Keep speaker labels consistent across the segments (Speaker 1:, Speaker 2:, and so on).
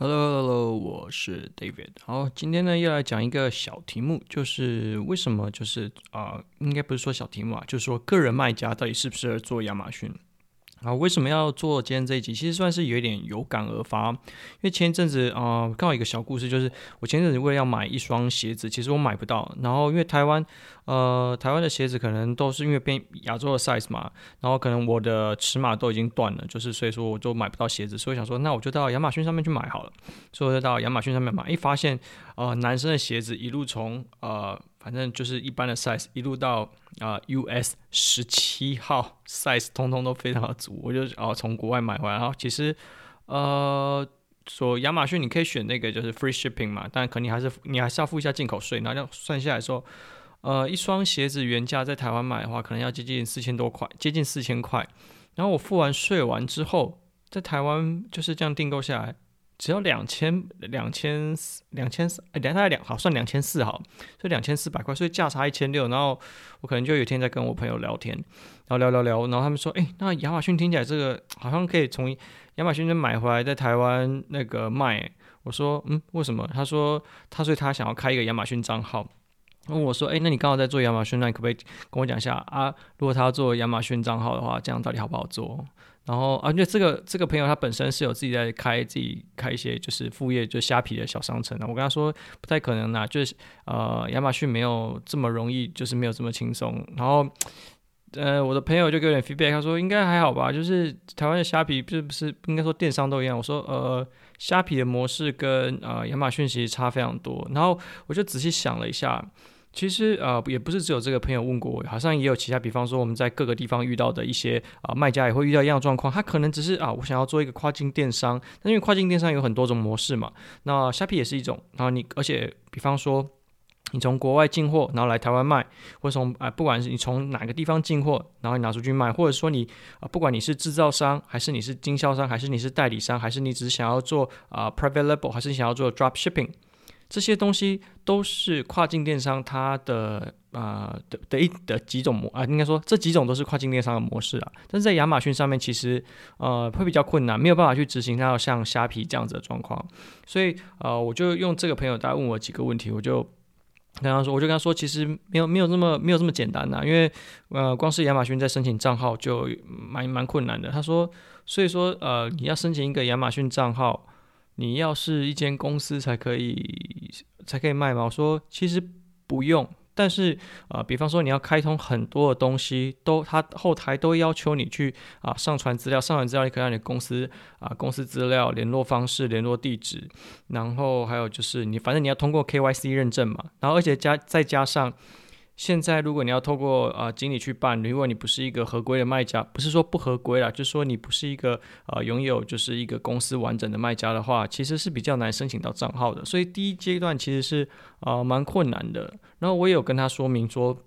Speaker 1: hello hello，我是 David。好，今天呢，又来讲一个小题目，就是为什么，就是啊、应该不是说小题目啊，就是说个人卖家到底适不适合做亚马逊。啊，为什么要做今天这一集？其实算是有一点有感而发，因为前一阵子啊，刚好一个小故事，就是我前一阵子为了要买一双鞋子，其实我买不到。然后因为台湾，呃，台湾的鞋子可能都是因为变亚洲的 size 嘛，然后可能我的尺码都已经断了，就是所以说我就买不到鞋子，所以想说那我就到亚马逊上面去买好了。所以我就到亚马逊上面买，一发现，呃，男生的鞋子一路从呃。反正就是一般的 size，一路到啊、US 十七号 size，通通都非常的足。我就哦从国外买回来，然后其实呃说亚马逊你可以选那个就是 free shipping 嘛，但肯定还是你还是要付一下进口税。然后算下来说，呃一双鞋子原价在台湾买的话，可能要接近四千多块，接近四千块。然后我付完税完之后，在台湾就是这样订购下来。只要两千两千四两千四，哎，等下两好算两千四好，所以两千四百块，所以价差一千六。然后我可能就有一天在跟我朋友聊天，然后聊聊聊，然后他们说，哎，那亚马逊听起来这个好像可以从亚马逊那买回来，在台湾那个卖。我说，嗯，为什么？他说，他说他想要开一个亚马逊账号。问我说，哎，那你刚好在做亚马逊，那你可不可以跟我讲一下啊？如果他要做亚马逊账号的话，这样到底好不好做？然后啊，因为这个这个朋友他本身是有自己在开自己开一些就是副业，就虾皮的小商城的。我跟他说不太可能呐，就是呃亚马逊没有这么容易，就是没有这么轻松。然后 呃我的朋友就给我点 feedback，他说应该还好吧，就是台湾的虾皮是不是应该说电商都一样？我说呃虾皮的模式跟呃亚马逊其实差非常多。然后我就仔细想了一下。其实呃也不是只有这个朋友问过我，好像也有其他，比方说我们在各个地方遇到的一些啊、呃、卖家也会遇到一样的状况，他可能只是啊我想要做一个跨境电商，但因为跨境电商有很多种模式嘛，那虾皮也是一种，然后你而且比方说你从国外进货，然后来台湾卖，或者从啊、不管是你从哪个地方进货，然后你拿出去卖，或者说你啊、不管你是制造商，还是你是经销商，还是你是代理商，还是你只是想要做啊、private label，还是你想要做 drop shipping。这些东西都是跨境电商它的啊、的的一的几种模啊，应该说这几种都是跨境电商的模式啊。但是在亚马逊上面，其实呃会比较困难，没有办法去执行它要像虾皮这样子的状况。所以呃，我就用这个朋友，他问我几个问题，我就跟他说，我就跟他说，其实没有没有这么没有这么简单呐、因为呃，光是亚马逊在申请账号就蛮蛮困难的。他说，所以说呃，你要申请一个亚马逊账号。你要是一间公司才可以才可以卖吗？我说其实不用，但是啊、比方说你要开通很多的东西，都它后台都要求你去啊上传资料，上传资料你可以让你公司啊公司资料、联络方式、联络地址，然后还有就是你反正你要通过 KYC 认证嘛，然后而且加再加上。现在，如果你要透过啊、呃、经理去办，如果你不是一个合规的卖家，不是说不合规啦，就是说你不是一个呃拥有就是一个公司完整的卖家的话，其实是比较难申请到账号的。所以第一阶段其实是啊蛮、困难的。然后我也有跟他说明说，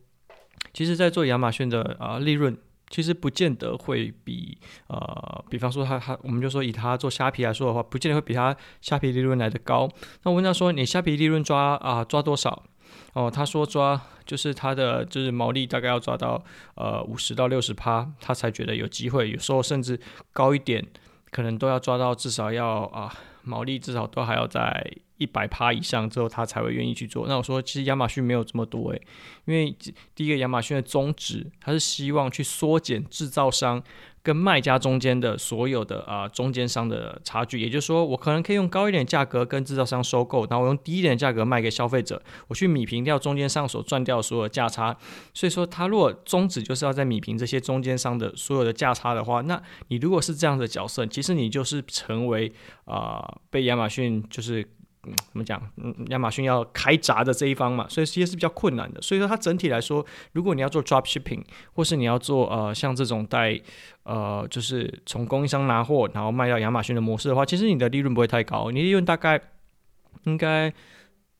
Speaker 1: 其实，在做亚马逊的啊、利润，其实不见得会比呃，比方说他他，我们就说以他做虾皮来说的话，不见得会比他虾皮利润来得高。那我问他说，你虾皮利润抓啊、抓多少？哦，他说抓就是他的就是毛利大概要抓到呃五十到六十趴，他才觉得有机会。有时候甚至高一点，可能都要抓到至少要啊毛利至少都还要在一百趴以上之后，他才会愿意去做。那我说其实亚马逊没有这么多诶，因为第一个亚马逊的宗旨，他是希望去缩减制造商。跟卖家中间的所有的啊、中间商的差距，也就是说，我可能可以用高一点价格跟制造商收购，然后我用低一点价格卖给消费者，我去米平掉中间商所赚掉所有的价差。所以说，他如果宗旨就是要在米平这些中间商的所有的价差的话，那你如果是这样的角色，其实你就是成为啊、被亚马逊就是。怎么讲？嗯，亚马逊要开闸的这一方嘛，所以其实是比较困难的。所以说，它整体来说，如果你要做 drop shipping，或是你要做呃像这种带呃就是从供应商拿货然后卖到亚马逊的模式的话，其实你的利润不会太高，你利润大概应该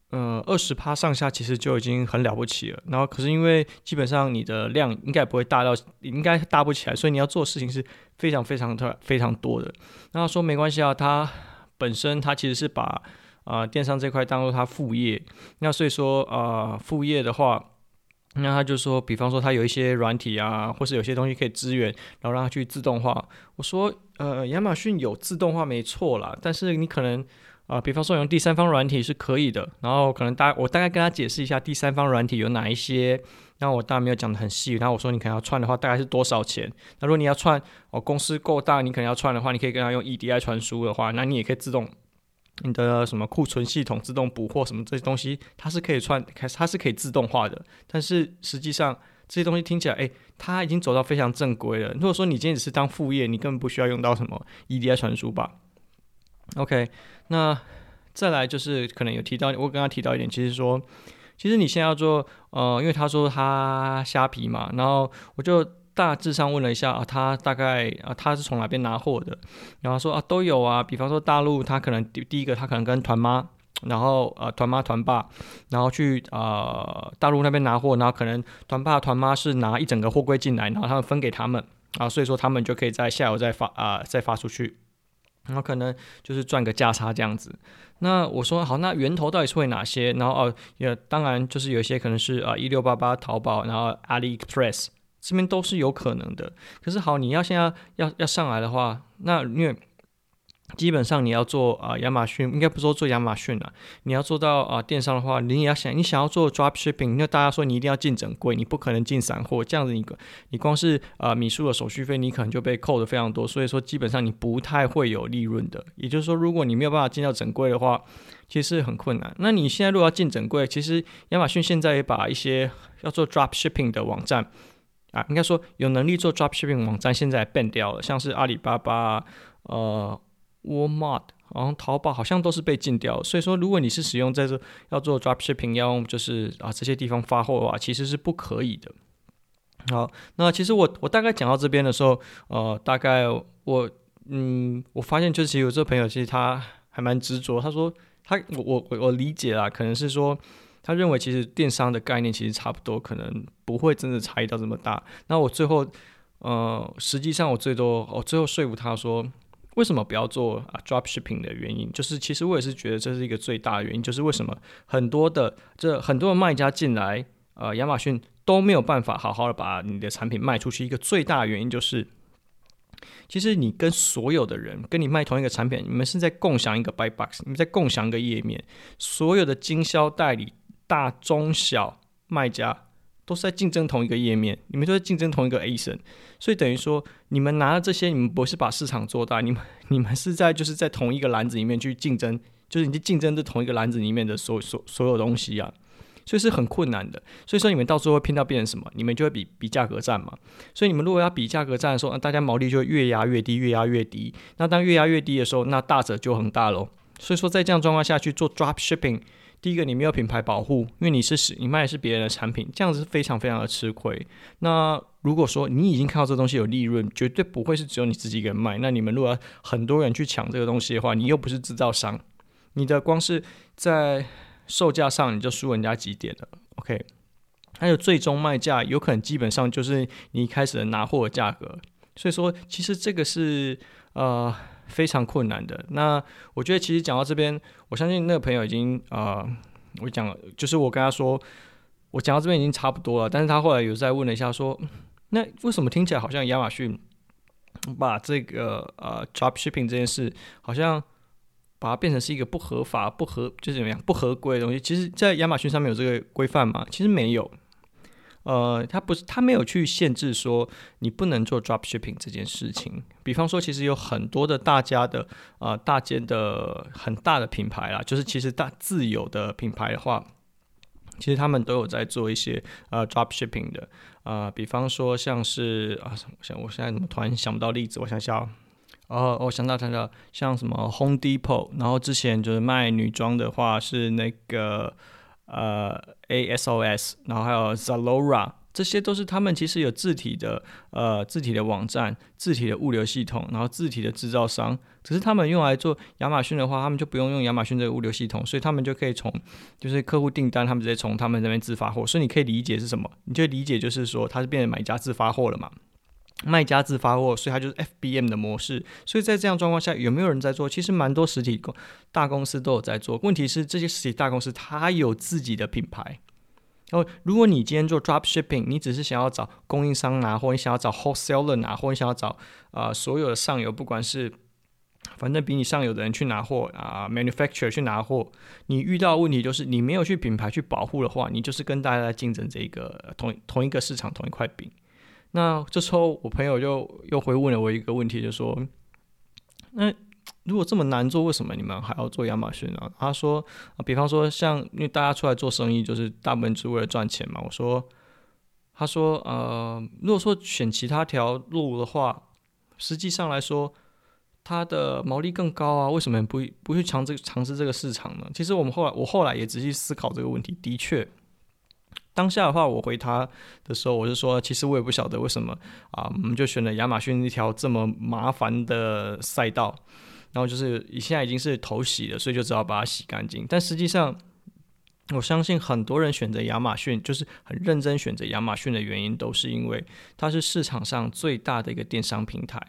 Speaker 1: 呃二十趴上下，其实就已经很了不起了。然后可是因为基本上你的量应该不会大到，应该大不起来，所以你要做事情是非常非常特非常多的。那说没关系啊，它本身它其实是把、呃，电商这块当做他副业，那所以说啊、呃，副业的话，那他就说，比方说他有一些软体啊，或是有些东西可以支援，然后让他去自动化。我说，呃，亚马逊有自动化没错啦，但是你可能啊、呃，比方说用第三方软体是可以的，然后可能大我大概跟他解释一下第三方软体有哪一些，然后我当然没有讲得很细，然后我说你可能要串的话大概是多少钱？那如果你要串哦，公司够大，你可能要串的话，你可以跟他用 EDI 传输的话，那你也可以自动你的什么库存系统自动补货什么这些东西，它是可以串开，它是可以自动化的，但是实际上。这些东西听起来，诶，它已经走到非常正规了。如果说你今天只是当副业，你根本不需要用到什么 EDI 传输吧？OK，那再来就是可能有提到，我刚刚提到一点，其实说，其实你现在要做，呃，因为他说他虾皮嘛，然后我就大致上问了一下啊，他大概啊他是从哪边拿货的，然后说啊都有啊，比方说大陆他可能第第一个他可能跟团妈。然后呃，团妈团爸，然后去呃大陆那边拿货，然后可能团爸团妈是拿一整个货柜进来，然后他们分给他们啊，所以说他们就可以在下游再发啊、再发出去，然后可能就是赚个价差这样子。那我说好，那源头到底是会哪些？然后哦也当然就是有一些可能是啊一六八八淘宝，然后 AliExpress 这边都是有可能的。可是好，你要现在要要上来的话，那因为。基本上你要做啊，亚马逊应该不说做亚马逊了。你要做到啊电商的话，你也要想，你想要做 drop shipping，那大家说你一定要进整柜，你不可能进散货，这样子你你光是啊米数的手续费，你可能就被扣的非常多。所以说基本上你不太会有利润的。也就是说，如果你没有办法进到整柜的话，其实很困难。那你现在如果要进整柜，其实亚马逊现在也把一些要做 drop shipping 的网站啊，应该说有能力做 drop shipping 网站，现在 ban 掉了，像是阿里巴巴，呃。Walmart，然后淘宝好像都是被禁掉，所以说如果你是使用在这要做 dropshipping，要用就是啊这些地方发货的话，其实是不可以的。好，那其实我我大概讲到这边的时候，呃，大概我嗯，我发现就是其实我这个朋友其实他还蛮执着，他说他我我我理解啦，可能是说他认为其实电商的概念其实差不多，可能不会真的差异到这么大。那我最后呃，实际上我最多我最后说服他说。为什么不要做啊 dropshipping 的原因，就是其实我也是觉得这是一个最大的原因，就是为什么很多的这很多的卖家进来，呃，亚马逊都没有办法好好的把你的产品卖出去。一个最大的原因就是，其实你跟所有的人跟你卖同一个产品，你们是在共享一个 buy box，你们在共享一个页面，所有的经销代理、大中小卖家。都是在竞争同一个页面，你们都在竞争同一个 A 神所以等于说你们拿了这些，你们不是把市场做大，你们你们是在就是在同一个篮子里面去竞争，就是你竞争这同一个篮子里面的所所所有东西啊，所以是很困难的。所以说你们到时候会拼到变成什么？你们就会比比价格战嘛。所以你们如果要比价格战的时候，那大家毛利就会越压越低，越压越低。那当越压越低的时候，那大者就很大喽。所以说在这样状况下去做 drop shipping。第一个，你没有品牌保护，因为你是你卖的是别人的产品，这样子是非常非常的吃亏。那如果说你已经看到这东西有利润，绝对不会是只有你自己一个人卖。那你们如果很多人去抢这个东西的话，你又不是制造商，你的光是在售价上你就输人家几点了。OK，还有最终卖价有可能基本上就是你一开始的拿货的价格。所以说，其实这个是呃。非常困难的。那我觉得，其实讲到这边，我相信那个朋友已经呃，我讲就是我跟他说，我讲到这边已经差不多了。但是他后来有再问了一下，说，那为什么听起来好像亚马逊把这个呃 dropshipping 这件事，好像把它变成是一个不合法、不合就是怎么样不合规的东西？其实，在亚马逊上面有这个规范吗？其实没有。呃，他不是，他没有去限制说你不能做 drop shipping 这件事情。比方说，其实有很多的大家的呃大间的很大的品牌啦，就是其实大自有的品牌的话，其实他们都有在做一些呃 drop shipping 的。呃，比方说像是啊，我想我现在怎么突然想不到例子？我想想，哦，我想到想到像什么 Home Depot，然后之前就是卖女装的话是那个。呃，ASOS，然后还有 Zalora，这些都是他们其实有自体的呃自体的网站、自体的物流系统，然后自体的制造商。只是他们用来做亚马逊的话，他们就不用用亚马逊这个物流系统，所以他们就可以从就是客户订单，他们直接从他们那边自发货。所以你可以理解是什么？你就理解就是说，它是变成买家自发货了嘛。卖家自发货，所以它就是 FBM 的模式。所以在这样状况下，有没有人在做？其实蛮多实体公大公司都有在做。问题是这些实体大公司它有自己的品牌。然后，如果你今天做 drop shipping，你只是想要找供应商拿货，你想要找 wholesaler 拿货，你想要找啊、所有的上游，不管是反正比你上游的人去拿货啊，manufacturer 去拿货，你遇到问题就是你没有去品牌去保护的话，你就是跟大家在竞争这个同同一个市场同一块饼。那这时候我朋友就又回问了我一个问题，就说：那如果这么难做，为什么你们还要做亚马逊呢？他说：比方说像因为大家出来做生意，就是大部分是为了赚钱嘛。我说：他说呃，如果说选其他条路的话，实际上来说。它的毛利更高啊？为什么不不去尝这尝试这个市场呢？其实我们后来我后来也仔细思考这个问题。的确，当下的话，我回他的时候，我就说，其实我也不晓得为什么啊，我们就选了亚马逊一条这么麻烦的赛道，然后就是现在已经是头洗了，所以就只好把它洗干净。但实际上，我相信很多人选择亚马逊，就是很认真选择亚马逊的原因，都是因为它是市场上最大的一个电商平台。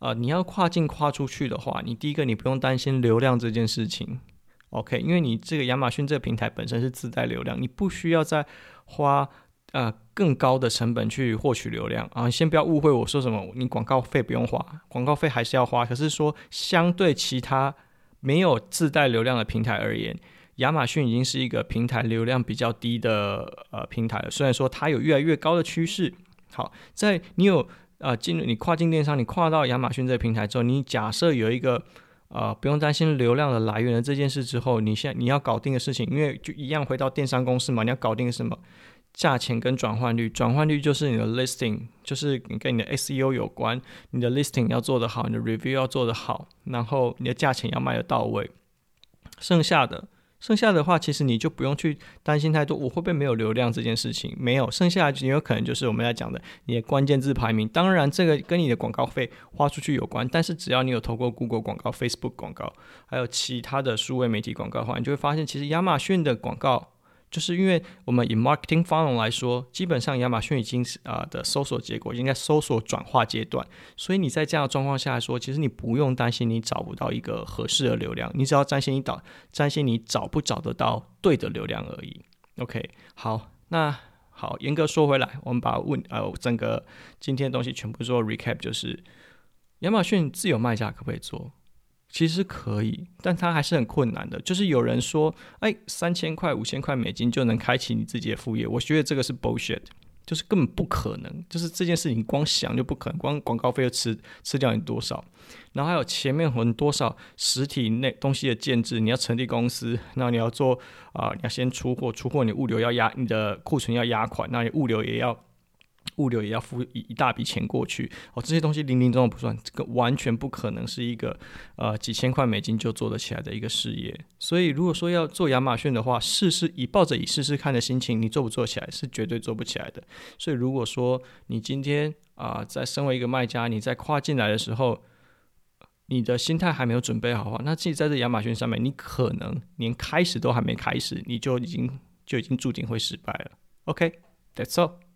Speaker 1: 呃，你要跨境跨出去的话，你第一个你不用担心流量这件事情，OK？因为你这个亚马逊这个平台本身是自带流量，你不需要再花呃更高的成本去获取流量啊。先不要误会我说什么，你广告费不用花，广告费还是要花。可是说相对其他没有自带流量的平台而言，亚马逊已经是一个平台流量比较低的呃平台了。虽然说它有越来越高的趋势，好，在你有。呃，进入你跨境电商，你跨到亚马逊这个平台之后，你假设有一个呃不用担心流量的来源的这件事之后，你现在你要搞定的事情，因为就一样回到电商公司嘛，你要搞定什么？价钱跟转换率，转换率就是你的 listing，就是跟你的 SEO 有关，你的 listing 要做得好，你的 review 要做得好，然后你的价钱要卖得到位，剩下的。剩下的话，其实你就不用去担心太多，我会不会没有流量这件事情？没有，剩下的也有可能就是我们在讲的你的关键字排名。当然，这个跟你的广告费花出去有关，但是只要你有投过 Google 广告、Facebook 广告，还有其他的数位媒体广告的话，你就会发现，其实亚马逊的广告。就是因为我们以 marketing funnel 来说，基本上亚马逊已经是啊的搜索结果应该搜索转化阶段，所以你在这样的状况下来说，其实你不用担心你找不到一个合适的流量，你只要担心你找担心你找不找得到对的流量而已。OK，好，那好，严格说回来，我们把问呃整个今天的东西全部做 recap，就是亚马逊自有卖家可不可以做？其实可以，但它还是很困难的。就是有人说，哎，三千块、五千块美金就能开启你自己的副业，我觉得这个是 bullshit，就是根本不可能。就是这件事情光想就不可能，光广告费就吃吃掉你多少，然后还有前面很多少实体那东西的建制，你要成立公司，那你要做啊、你要先出货，出货你物流要压，你的库存要压款，那你物流也要。物流也要付一一大笔钱过去哦，这些东西零零总总不算，这个完全不可能是一个呃几千块美金就做得起来的一个事业。所以如果说要做亚马逊的话，试试以抱着以试试看的心情，你做不做起来是绝对做不起来的。所以如果说你今天啊、在身为一个卖家，你在跨进来的时候，你的心态还没有准备好的话，那自己在这亚马逊上面，你可能连开始都还没开始，你就已经就已经注定会失败了。OK，that's all。